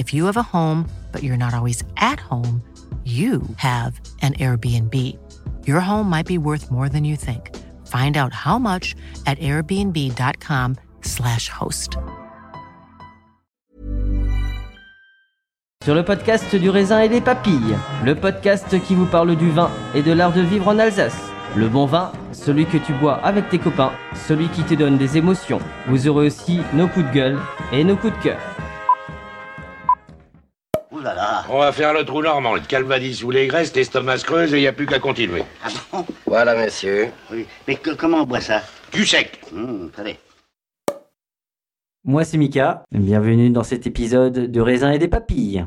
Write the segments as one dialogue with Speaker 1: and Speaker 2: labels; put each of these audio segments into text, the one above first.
Speaker 1: If you have a home, but you're not always at home, you have an Airbnb. Your home might be worth more than you think. Find out how much at airbnb.com/slash host.
Speaker 2: Sur le podcast du raisin et des papilles, le podcast qui vous parle du vin et de l'art de vivre en Alsace. Le bon vin, celui que tu bois avec tes copains, celui qui te donne des émotions. Vous aurez aussi nos coups de gueule et nos coups de cœur.
Speaker 3: On va faire le trou normand, le calvadis ou les graisses, l'estomac se creuse et il n'y a plus qu'à continuer.
Speaker 4: Ah bon
Speaker 3: Voilà, monsieur.
Speaker 4: Oui. Mais que- comment on boit ça?
Speaker 3: Du sec.
Speaker 4: Allez.
Speaker 2: Moi c'est Mika, bienvenue dans cet épisode de raisin et des papilles.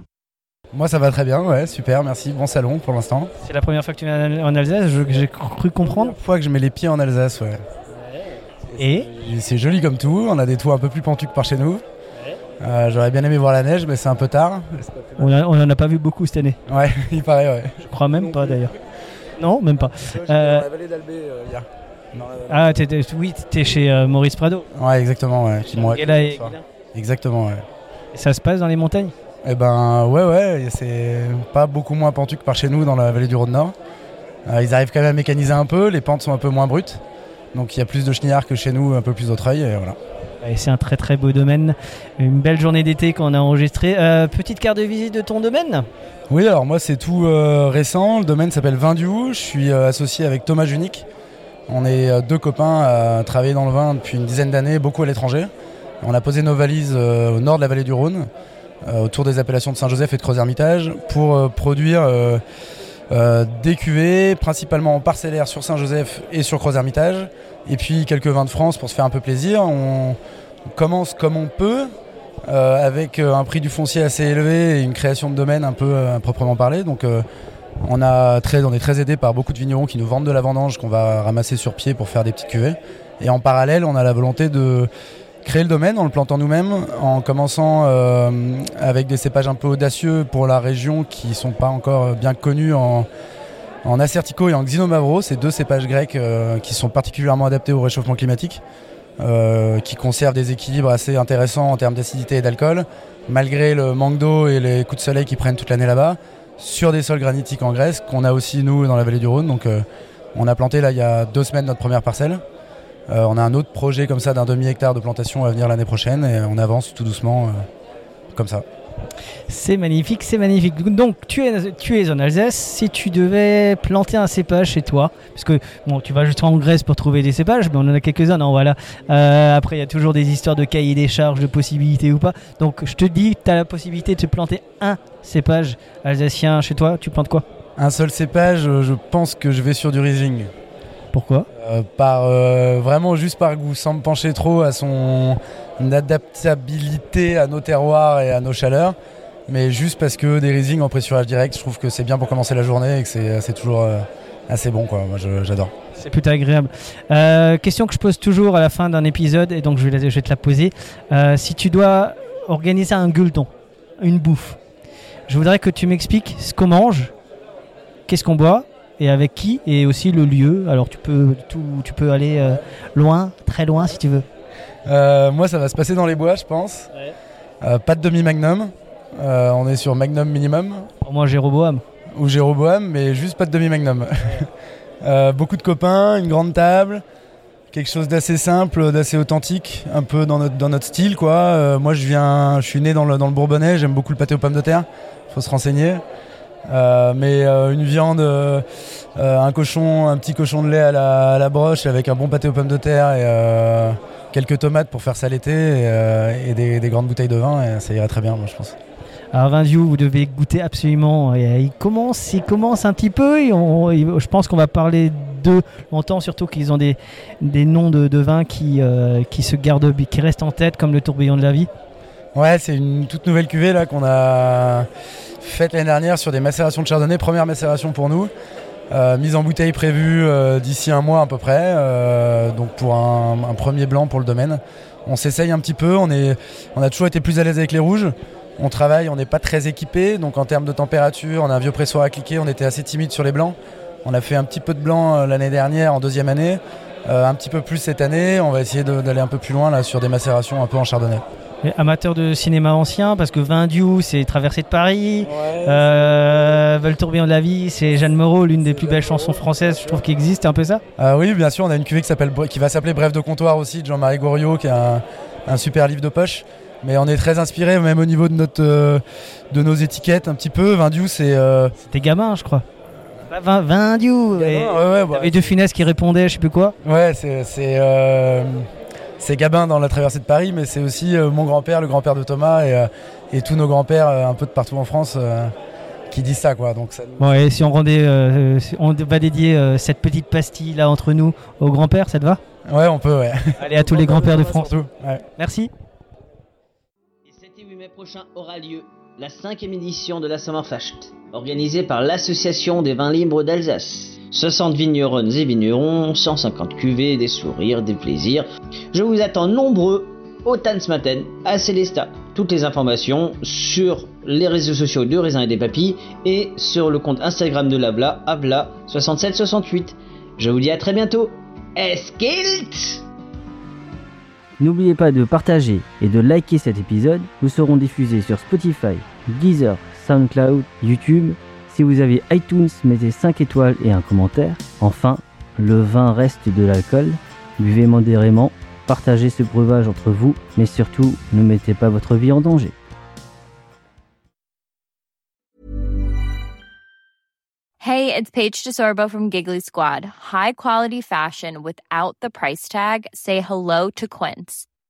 Speaker 5: Moi ça va très bien, ouais, super, merci, bon salon pour l'instant.
Speaker 6: C'est la première fois que tu viens en Alsace, j'ai cru comprendre.
Speaker 5: Première fois que je mets les pieds en Alsace, ouais.
Speaker 6: Et
Speaker 5: Et? C'est joli comme tout, on a des toits un peu plus pentus que par chez nous. Euh, J'aurais bien aimé voir la neige, mais c'est un peu tard.
Speaker 6: on, a- on en a pas vu beaucoup cette année.
Speaker 5: Ouais, il paraît, ouais.
Speaker 6: Je crois même pas d'ailleurs. Non, même pas. Euh,
Speaker 5: vallée d'Albé hier.
Speaker 6: ah, t'étais- oui, t'es chez euh, Maurice Prado.
Speaker 5: Ouais, exactement, ouais. M'ont
Speaker 6: Et là, et-.
Speaker 5: Exactement, ouais.
Speaker 6: et ça se passe dans les montagnes
Speaker 5: Eh ben, ouais, ouais, c'est pas beaucoup moins pentu que par chez nous dans la vallée du Rhône-Nord. Euh, ils arrivent quand même à mécaniser un peu, les pentes sont un peu moins brutes. Donc il y a plus de chenillards que chez nous, un peu plus au treuil, et voilà.
Speaker 6: C'est un très très beau domaine. Une belle journée d'été qu'on a enregistré. Euh, petite carte de visite de ton domaine?
Speaker 5: Oui, alors moi c'est tout euh, récent. Le domaine s'appelle Vin du. Je suis euh, associé avec Thomas Junique. On est deux copains à travailler dans le vin depuis une dizaine d'années, beaucoup à l'étranger. On a posé nos valises au nord de la vallée du Rhône, autour des appellations de Saint-Joseph et de Creuse-Hermitage, pour produire des cuvées, principalement en parcellaire sur Saint-Joseph et sur Creuse-Hermitage, et puis quelques vins de France pour se faire un peu plaisir. On commence comme on peut, euh, avec euh, un prix du foncier assez élevé et une création de domaine un peu euh, proprement parler. Donc euh, on, a très, on est très aidé par beaucoup de vignerons qui nous vendent de la vendange qu'on va ramasser sur pied pour faire des petites cuvées. Et en parallèle, on a la volonté de créer le domaine en le plantant nous-mêmes, en commençant avec des cépages un peu audacieux pour la région qui sont pas encore bien connus en, en Assertico et en Xinomavro, ces deux cépages grecs euh, qui sont particulièrement adaptés au réchauffement climatique, euh, qui conservent des équilibres assez intéressants en termes d'acidité et d'alcool, malgré le manque d'eau et les coups de soleil qui prennent toute l'année là-bas, sur des sols granitiques en Grèce, qu'on a aussi nous dans la vallée du Rhône. Donc euh, on a planté là il y a deux semaines notre première parcelle. On a un autre projet comme ça d'un demi-hectare de plantation à venir l'année prochaine et on avance tout doucement comme ça.
Speaker 6: C'est magnifique, c'est magnifique. Donc tu es, en Alsace. Si tu devais planter un cépage chez toi, parce que bon, tu vas juste en Grèce pour trouver des cépages, mais on en a quelques-uns. Voilà. Euh, après, il y a toujours des histoires de cahiers des charges, de possibilités ou pas. Donc je te dis, tu as la possibilité de te planter un cépage alsacien chez toi. Tu plantes quoi?
Speaker 5: Un seul cépage, euh, je pense que je vais sur du Riesling.
Speaker 6: Pourquoi
Speaker 5: Euh, par euh, vraiment juste par goût, sans me pencher trop à son adaptabilité à nos terroirs et à nos chaleurs, mais juste parce que des Riesling en pressurage direct, je trouve que c'est bien pour commencer la journée et que c'est toujours euh, assez bon quoi. Moi j'adore.
Speaker 6: C'est plutôt agréable. Euh, question que je pose toujours à la fin d'un épisode, et donc je vais, la- je vais te la poser. Euh, si tu dois organiser un gueuleton, une bouffe, je voudrais que tu m'expliques ce qu'on mange qu'est-ce qu'on boit et avec qui et aussi le lieu. Alors tu peux tout, tu peux aller euh, loin, très loin si tu veux.
Speaker 5: Euh, moi, ça va se passer dans les bois, je pense. Euh, pas de demi-magnum. On est sur magnum minimum.
Speaker 6: Pour moi, Jéroboam.
Speaker 5: Ou Jéroboam, mais juste pas de demi-magnum. Beaucoup de copains, une grande table. Quelque chose d'assez simple, d'assez authentique, un peu dans notre, dans notre style, quoi. Moi, je viens, je suis né dans le, dans le Bourbonnais, j'aime beaucoup le pâté aux pommes de terre. Faut se renseigner. Euh, mais euh, une viande, euh, un cochon, un petit cochon de lait à la, broche avec un bon pâté aux pommes de terre et quelques tomates pour faire ça l'été et, et des, des grandes bouteilles de vin, et ça irait très bien, moi, je pense.
Speaker 6: Alors Vindiou, vous devez goûter absolument. Il commence, il commence un petit peu. Et je pense qu'on va parler d'eux longtemps, surtout qu'ils ont des, noms de, de vins qui se gardent, qui restent en tête, comme le tourbillon de la vie.
Speaker 5: Ouais, c'est une toute nouvelle cuvée là qu'on a faite l'année dernière sur des macérations de chardonnay, première macération pour nous. Euh, mise en bouteille prévue euh, d'ici un mois à peu près, euh, donc pour un, un premier blanc pour le domaine. On s'essaye un petit peu, on, est, on a toujours été plus à l'aise avec les rouges. On travaille, on n'est pas très équipé, donc en termes de température, on a un vieux pressoir à cliquer, on était assez timide sur les blancs. On a fait un petit peu de blanc l'année dernière en deuxième année, un petit peu plus cette année. On va essayer d'aller un peu plus loin là sur des macérations un peu en chardonnay.
Speaker 6: Et Amateur de cinéma ancien, parce que Vindiou, c'est Traversée de Paris. Euh, le tourbillon de la vie, c'est Jeanne Moreau, l'une des plus belles chansons françaises, je trouve, qui existe. C'est un peu ça
Speaker 5: Ah oui, bien sûr, on a une cuvée qui, s'appelle, qui va s'appeler Bref de comptoir aussi, de Jean-Marie Goriot, qui est un, un super livre de poche. Mais on est très inspiré, même au niveau de, notre, euh, de nos étiquettes, un petit peu. Vindiou, c'est. euh,
Speaker 6: C'était gamin, je crois. Vin- Vindiou. Et-
Speaker 5: ouais, ouais, bah,
Speaker 6: De Funès qui répondait, je sais plus quoi.
Speaker 5: ouais, c'est. C'est, euh, c'est Gabin dans la traversée de Paris, mais c'est aussi euh, mon grand-père, le grand-père de Thomas, et, euh, et tous nos grands-pères euh, un peu de partout en France euh, qui disent ça, quoi. Donc ça nous-
Speaker 6: Bon, et si on rendait, euh, si on va dédier euh, cette petite pastille là entre nous au grand-père, ça te va?
Speaker 5: Ouais, on peut, ouais.
Speaker 6: Allez à tous les grands-pères de France.
Speaker 5: Ouais.
Speaker 6: Merci.
Speaker 2: Le 7 et 8 mai prochain aura lieu la cinquième édition de la Sommerfest, organisée par l'Association des vins libres d'Alsace. 60 vigneronnes et vignerons, 150 cuvées, des sourires, des plaisirs. Je vous attends nombreux au Tanzmatten, à Célestat. Toutes les informations sur les réseaux sociaux de Raisin et des Papilles et sur le compte Instagram de l'Abla, Abla6768. Je vous dis à très bientôt. Eskilt
Speaker 7: N'oubliez pas de partager et de liker cet épisode. Nous serons diffusés sur Spotify, Deezer, SoundCloud, YouTube. Si vous avez iTunes, mettez 5 étoiles et un commentaire. Enfin, le vin reste de l'alcool. Buvez modérément, partagez ce breuvage entre vous, mais surtout, ne mettez pas votre vie en danger.
Speaker 8: Hey, it's Paige DeSorbo from Giggly Squad. High quality fashion without the price tag. Say hello to Quince.